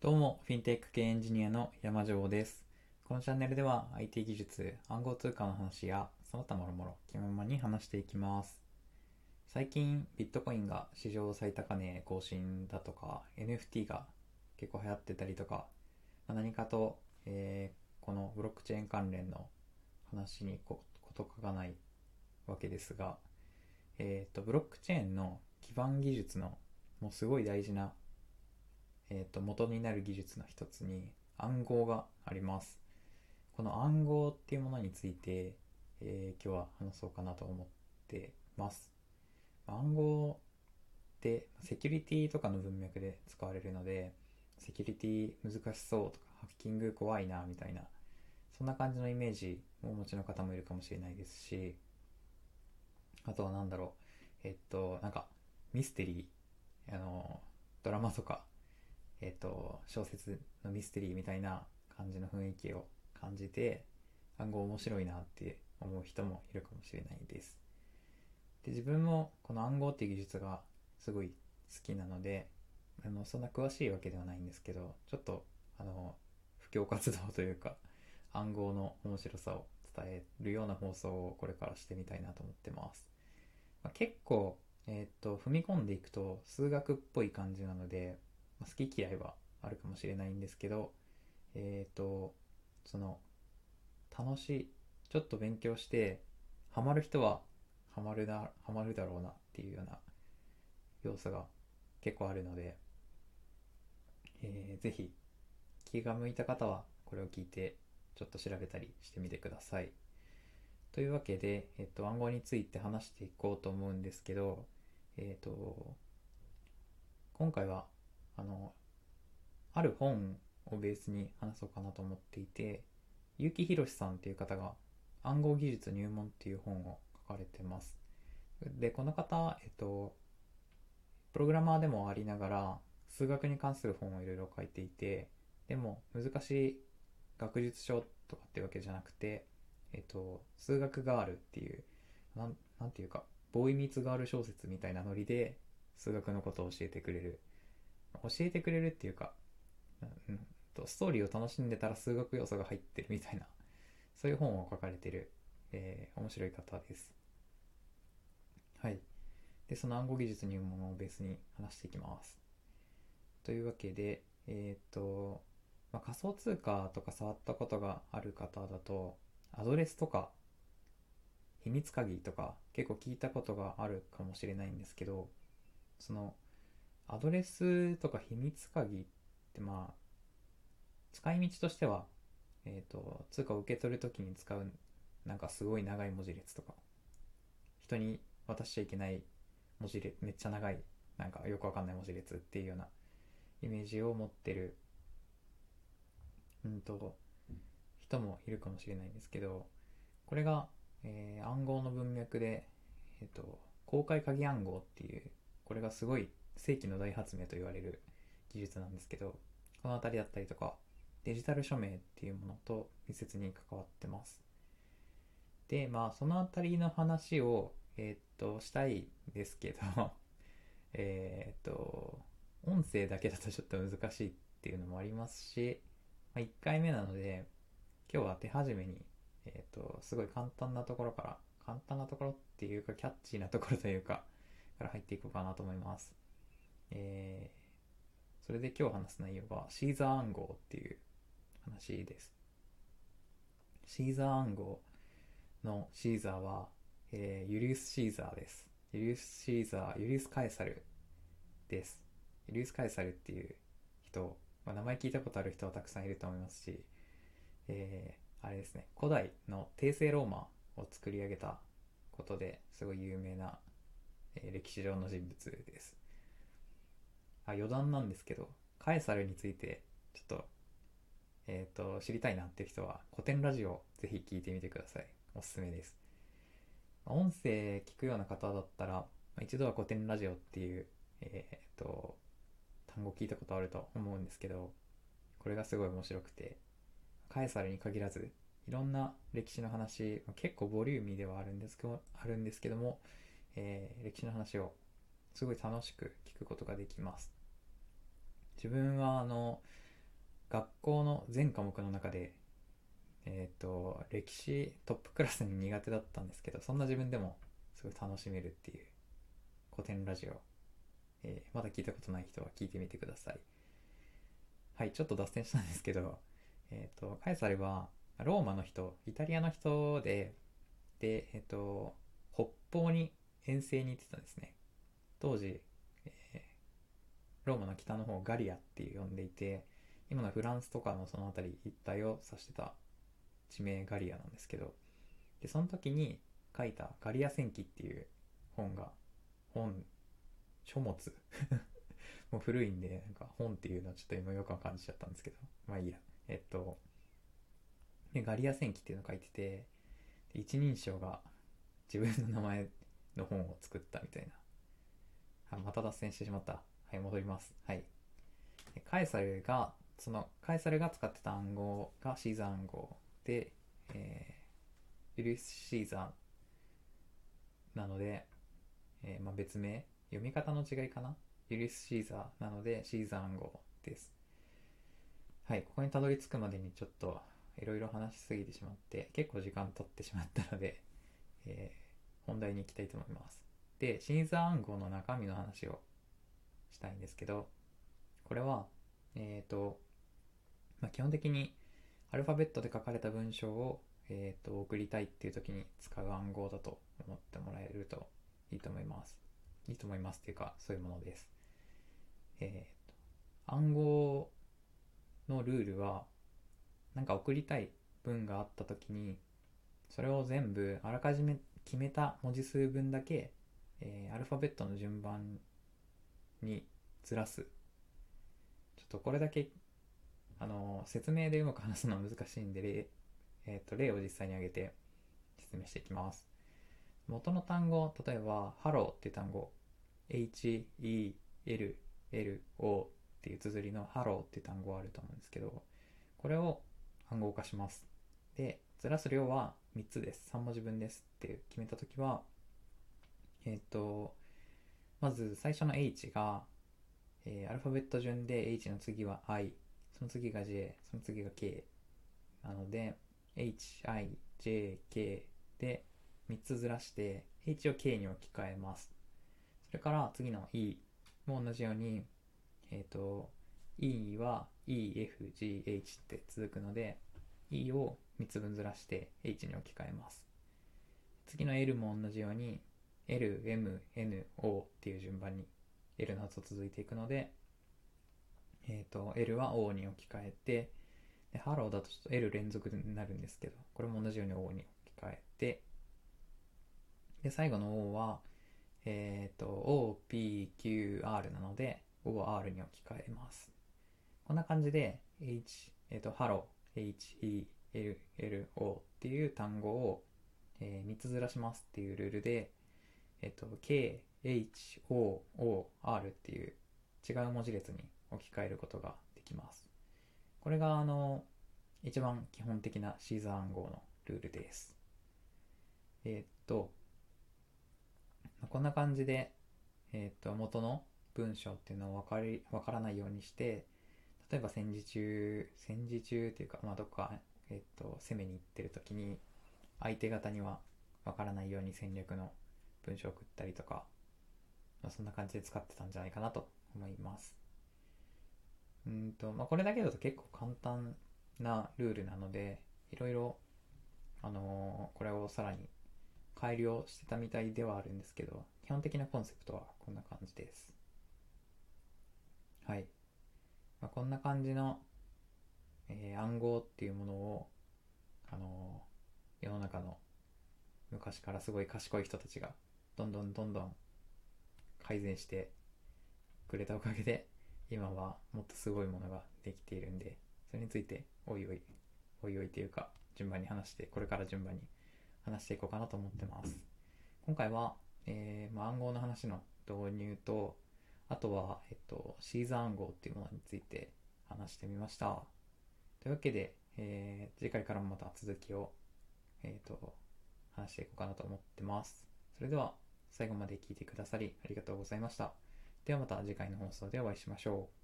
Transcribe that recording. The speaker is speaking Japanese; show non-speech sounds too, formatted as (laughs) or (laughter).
どうも、フィンテック系エンジニアの山城です。このチャンネルでは IT 技術、暗号通貨の話やその他もろもろ気ままに話していきます。最近、ビットコインが史上最高値更新だとか、NFT が結構流行ってたりとか、まあ何かと、えーこのブロックチェーン関連の話にここと書かないわけですが、えっ、と、ブロックチェーンの基盤技術のもうすごい大事なえー、と元になる技術の一つに暗号があります。この暗号っていうものについて、えー今日は話そうかなと思ってます。暗号ってセキュリティとかの文脈で使われるので、セキュリティ難しそうとかハッキング怖いなみたいな、そんな感じのイメージをお持ちの方もいるかもしれないですし、あとは何だろう、えっと、なんかミステリー、あの、ドラマとかえっ、と、小説のミステリーみたいな感じの雰囲気を感じて、暗号面白いなって思う人もいるかもしれないです。で、自分もこの暗号っていう技術がすごい好きなので、あの、そんな詳しいわけではないんですけど、ちょっと、あの、布教活動というか、暗号の面白さを伝えるような放送をこれからしてみたいなと思ってます。まあ結構、えっ、と、踏み込んでいくと数学っぽい感じなので、好き嫌いはあるかもしれないんですけど、えっ、と、その、楽しい、ちょっと勉強して、ハマる人はハマるな、ハマるだろうなっていうような要素が結構あるので、えーぜひ気が向いた方はこれを聞いてちょっと調べたりしてみてください。というわけで、えっと、暗号について話していこうと思うんですけど、えっと、今回はあの、ある本をベースに話そうかなと思っていて、結城宏さんっていう方が暗号技術入門っていう本を書かれてます。で、この方、えっと、プログラマーでもありながら、数学に関する本をいろいろ書いていて、でも難しい学術書とかってわけじゃなくて、えっと、数学ガールっていう、なん、なんていうか、ボーイミツガール小説みたいなノリで、数学のことを教えてくれる教えてくれるっていうか、うんと、ストーリーを楽しんでたら数学要素が入ってるみたいな、そういう本を書かれてる、えー面白い方です。はい。で、その暗号技術入門をベースに話していきます。というわけで、えっ、と、まあ、仮想通貨とか触ったことがある方だと、アドレスとか、秘密鍵とか結構聞いたことがあるかもしれないんですけど、その、アドレスとか秘密鍵ってまあ、使い道としては、えっ、と、通貨を受け取るときに使う、なんかすごい長い文字列とか、人に渡しちゃいけない文字列、めっちゃ長い、なんかよくわかんない文字列っていうようなイメージを持ってる、うんと、人もいるかもしれないんですけど、これが、えー暗号の文脈で、えっ、と、公開鍵暗号っていう、これがすごい世紀の大発明と言われる技術なんですけど、この辺りだったりとか、デジタル署名っていうものと密接に関わってます。で、まあ、その辺りの話を、えーっと、したいんですけど、(laughs) えっと、音声だけだとちょっと難しいっていうのもありますし、まあ、1回目なので、今日は手始めに、えーっと、すごい簡単なところから、簡単なところっていうか、キャッチーなところというか、から入っていこうかなと思います。えーそれで今日話す内容はシーザー暗号っていう話です。シーザー暗号のシーザーは、えーユリウス・シーザーです。ユリウス・シーザー、ユリウス・カエサルです。ユリウス・カエサルっていう人、まあ、名前聞いたことある人はたくさんいると思いますし、えーあれですね、古代の帝政ローマを作り上げたことですごい有名な、えー歴史上の人物です。あ余談なんですけど、カエサルについてちょっと、えっ、と、知りたいなっていう人は古典ラジオぜひ聞いてみてください。おすすめです。音声聞くような方だったら、一度は古典ラジオっていう、えっ、と、単語聞いたことあると思うんですけど、これがすごい面白くて、カエサルに限らず、いろんな歴史の話、結構ボリューミーではあるんですけど、あるんですけども、えー歴史の話をすごい楽しく聞くことができます。自分はあの、学校の全科目の中で、えっ、と、歴史トップクラスに苦手だったんですけど、そんな自分でもすごい楽しめるっていう古典ラジオ。えーまだ聞いたことない人は聞いてみてください。はい、ちょっと脱線したんですけど、えっ、と、カエサルはローマの人、イタリアの人で、で、えっ、と、北方に遠征に行ってたんですね。当時、ローマの北の方ガリアって呼んでいて、今のフランスとかのその辺り一帯を指してた地名ガリアなんですけど、で、その時に書いたガリア戦記っていう本が、本、書物 (laughs) もう古いんで、なんか本っていうのはちょっと今よくわかんじちゃったんですけど、まあいいや。えっと、でガリア戦記っていうの書いてて、一人称が自分の名前の本を作ったみたいな。あ、また脱線してしまった。はい、戻ります。はい。カエサルが、その、カエサルが使ってた暗号がシーザー暗号で、えー、ユリスシーザーなので、えーまあ、別名読み方の違いかな？ユリスシーザーなのでシーザー暗号です。はい、ここにたどり着くまでにちょっといろいろ話しすぎてしまって、結構時間経ってしまったので、えー本題に行きたいと思います。で、シーザー暗号の中身の話をしたいんですけど、これは、えっ、と、まあ、基本的にアルファベットで書かれた文章を、えー、と送りたいっていう時に使う暗号だと思ってもらえるといいと思います。いいと思いますっていうか、そういうものです。えー、と、暗号のルールは、なんか送りたい文があった時に、それを全部あらかじめ決めた文字数分だけ、えーアルファベットの順番にずらす。ちょっとこれだけ、あの説明でうまく話すのは難しいんで、例,、えーと例を実際に挙げて説明していきます。元の単語、例えば、ハローっていう単語、H, E, L, L, O っていう綴りのハローっていう単語があると思うんですけど、これを暗号化します。で、ずらす量は3つです。3文字分ですって決めたときは、えっ、と、まず最初の H が、えーアルファベット順で H の次は I、その次が J、その次が K。なので、H, I, J, K で3つずらして、H を K に置き換えます。それから次の E も同じように、えっ、と、E は E, F, G, H って続くので、E を3つ分ずらして H に置き換えます。次の L も同じように L, M, N, O っていう順番に L の後続いていくので、えっ、と、L は O に置き換えて、で、ハローだとちょっと L 連続になるんですけど、これも同じように O に置き換えて、で、最後の O は、えっ、と、O, P, Q, R なので、O は R に置き換えます。こんな感じで、H、えっ、と、 Hello、H, E, L, L, O っていう単語を、え3つずらしますっていうルールで、えっ、と、K, H, O, O, R っていう違う文字列に置き換えることができます。これが、あの、一番基本的なシーザー暗号のルールです。えっ、と、こんな感じで、えっ、と、元の文章っていうのを分かり、分からないようにして、例えば戦時中、戦時中っていうか、まあ、どっか、えっ、と、攻めに行ってる時に、相手方には分からないように戦略の文章を送ったりとか、まあ、そんな感じで使ってたんじゃないかなと思います。うんと、まあ、これだけだと結構簡単なルールなので、いろいろ、あのーこれをさらに改良してたみたいではあるんですけど、基本的なコンセプトはこんな感じです。はい。まあ、こんな感じの、えー暗号っていうものを、あのー世の中の昔からすごい賢い人たちが、どんどんどんどん改善してくれたおかげで、今はもっとすごいものができているんで、それについて、おいおい、おいおいというか、順番に話して、これから順番に話していこうかなと思ってます。今回は、えーまあ、暗号の話の導入と、あとは、えっと、シーザー暗号っていうものについて話してみました。というわけで、えー次回からもまた続きを、えっと、話していこうかなと思ってます。それでは、最後まで聞いてくださりありがとうございました。ではまた次回の放送でお会いしましょう。